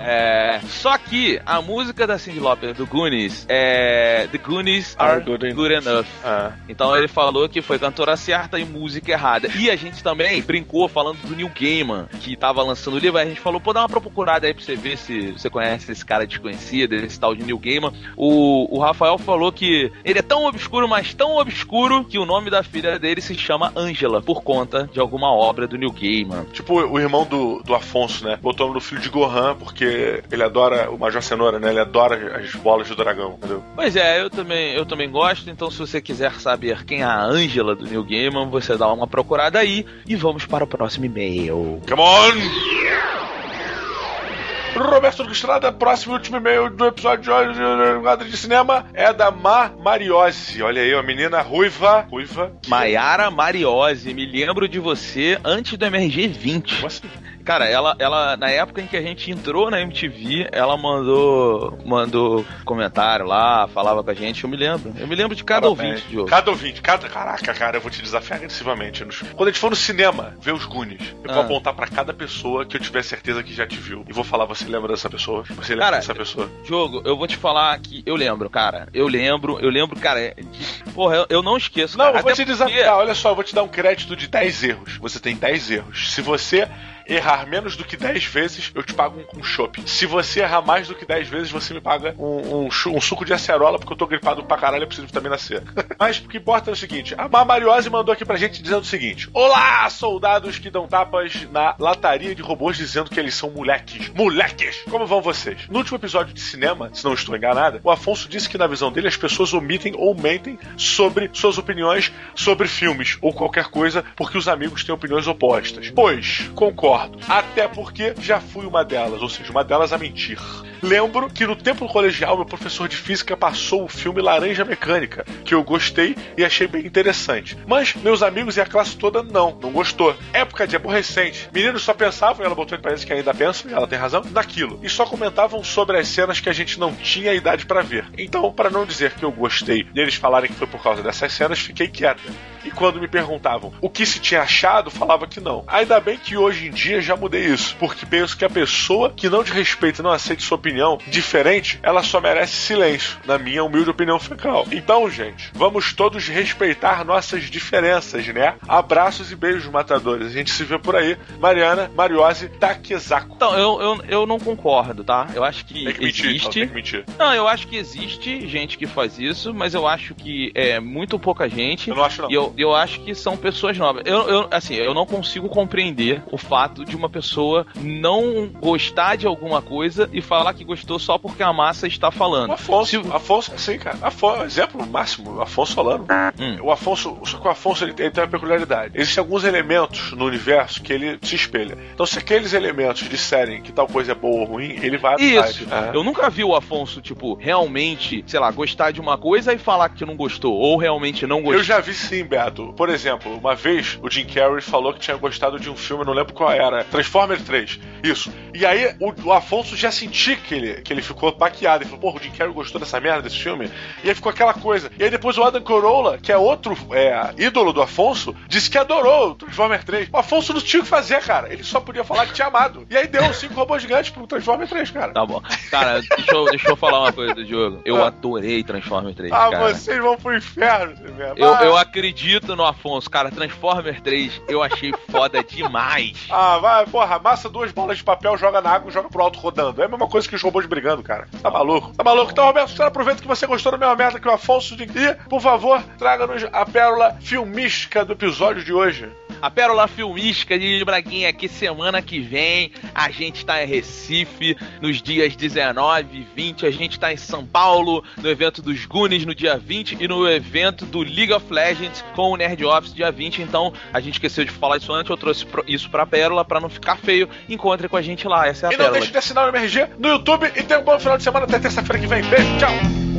É, só que a música da Cyndi Lauper do Goonies é The Goonies Are, Are good good, enough. Enough. Ah. Então ele falou que foi cantora certa e música errada. E a gente também brincou falando do Neil Gaiman, que tava lançando o livro. Aí a gente falou, pô, dá uma procurada aí pra você ver se você conhece esse cara desconhecido, esse tal de Neil Gaiman. O, o Rafael falou que ele é tão obscuro, mas tão obscuro, que o nome da filha dele se chama Angela, por conta de alguma obra do Neil Gaiman. Tipo o irmão do, do Afonso, né? Botou o nome do filho de Gohan, porque ele adora o Major Cenoura, né? Ele adora as bolas do dragão, entendeu? Pois é, eu também, eu também gosto, então se você quiser saber quem a Angela do Neil Gaiman, você dá uma procurada aí e vamos para o próximo e-mail. Come on! Roberto Estrada, próximo e último e-mail do episódio de hoje de Cinema é da Mar Mariose. Olha aí, uma menina ruiva. Ruiva. Maiara Mariose, me lembro de você antes do MRG 20. Como assim? Cara, ela, ela, na época em que a gente entrou na MTV, ela mandou, mandou comentário lá, falava com a gente, eu me lembro. Eu me lembro de cada Parabéns. ouvinte, Diogo. Cada ouvinte, cada. Caraca, cara, eu vou te desafiar agressivamente. Quando a gente for no cinema ver os Goonies, eu vou Ah. apontar pra cada pessoa que eu tiver certeza que já te viu. E vou falar, você lembra dessa pessoa? Você lembra Cara, dessa pessoa? Diogo, eu vou te falar que eu lembro, cara. Eu lembro, eu lembro, cara, de Porra, eu, eu não esqueço. Não, cara. eu vou Até te porque- desafiar. Olha só, eu vou te dar um crédito de 10 erros. Você tem 10 erros. Se você errar menos do que 10 vezes, eu te pago um, um chopp. Se você errar mais do que 10 vezes, você me paga um, um, um suco de acerola, porque eu tô gripado pra caralho e preciso de vitamina C. Mas o que importa é o seguinte: a Mamariose mandou aqui pra gente dizendo o seguinte: Olá, soldados que dão tapas na lataria de robôs dizendo que eles são moleques. Moleques! Como vão vocês? No último episódio de cinema, se não estou enganada, o Afonso disse que na visão dele as pessoas omitem ou mentem sobre suas opiniões sobre filmes ou qualquer coisa porque os amigos têm opiniões opostas. Pois, concordo. Até porque já fui uma delas, ou seja, uma delas a mentir. Lembro que no tempo colegial, meu professor de física passou o filme Laranja Mecânica, que eu gostei e achei bem interessante. Mas meus amigos e a classe toda não, não gostou. Época de aborrecente. Meninos só pensavam, ela botou em parênteses que ainda pensam, e ela tem razão, naquilo. E só comentavam sobre as cenas que a gente não tinha idade pra ver. Então, para não dizer que eu gostei e eles falarem que foi por causa dessas cenas, fiquei quieta. E quando me perguntavam o que se tinha achado, falava que não. Ainda bem que hoje em dia já mudei isso, porque penso que a pessoa que não te respeita e não aceita sua opinião diferente, ela só merece silêncio, na minha humilde opinião fecal. Então, gente, vamos todos respeitar nossas diferenças, né? Abraços e beijos, matadores. A gente se vê por aí. Mariana, Mariose, Takezako. Então, eu, eu, eu não concordo, tá? Eu acho que, Tem que mentir, existe. que mentir. Não, eu acho que existe gente que faz isso, mas eu acho que é muito pouca gente. Eu não acho, não. E eu, eu acho que são pessoas novas. Eu, eu, assim, eu não consigo compreender o fato de uma pessoa não gostar de alguma coisa e falar que gostou só porque a massa está falando. O Afonso, Afonso, sim, cara. Afonso, exemplo máximo, o Afonso Solano. Hum. O Afonso, só que o Afonso ele, tem- ele tem uma peculiaridade. Existem alguns elementos no universo que ele se espelha. Então, se aqueles elementos disserem que tal coisa é boa ou ruim, ele vai. Isso. É. Eu nunca vi o Afonso, tipo, realmente, sei lá, gostar de uma coisa e falar que não gostou, ou realmente não gostou. Eu já vi sim, Beto. Por exemplo, uma vez o Jim Carrey falou que tinha gostado de um filme, eu não lembro qual era. Transformers 3. Isso. E aí o, o Afonso já sentia que ele, que ele ficou baqueado. Ele falou, porra, o Jim Carrey gostou dessa merda desse filme. E aí ficou aquela coisa. E aí depois o Adam Corolla, que é outro é, ídolo do Afonso, disse que adorou o Transformers 3. O Afonso não tinha o que fazer, cara. Ele só podia falar que tinha amado. E aí deu cinco robôs gigantes pro Transformers 3, cara. Tá bom. Cara, deixa eu, deixa eu falar uma coisa do jogo. Eu Ah. adorei Transformers 3, Ah, cara. vocês vão pro inferno, mesmo. Eu, Ah. eu acredito no Afonso, cara. Transformers 3 eu achei foda demais. Ah, vai, porra, amassa duas bolas de papel, joga na água e joga pro alto rodando. É a mesma coisa que os robôs brigando, cara. Tá maluco? Tá maluco? Então, Roberto, você aproveita que você gostou da mesma merda que o Afonso de... E, por favor, traga-nos a pérola filmística do episódio de hoje. A Pérola Filmística de Braguinha que semana que vem a gente tá em Recife nos dias 19 e 20. A gente tá em São Paulo no evento dos Goonies no dia 20 e no evento do League of Legends com o Nerd Office dia 20. Então a gente esqueceu de falar isso antes, eu trouxe isso pra Pérola pra não ficar feio. Encontre com a gente lá, essa é a E não Pérola. deixe de assinar o MRG no YouTube e tenha um bom final de semana até terça-feira que vem. Beijo, tchau!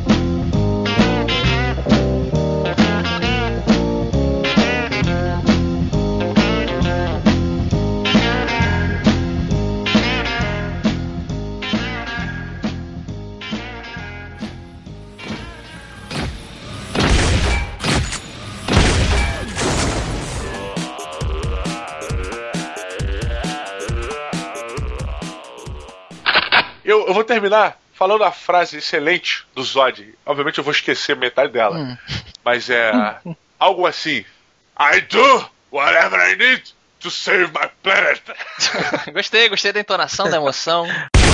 Eu, vou terminar falando a frase excelente do Zod. Obviamente eu vou esquecer metade dela. Mas é algo assim. I do whatever I need to save my planet. gostei, gostei da entonação, da emoção.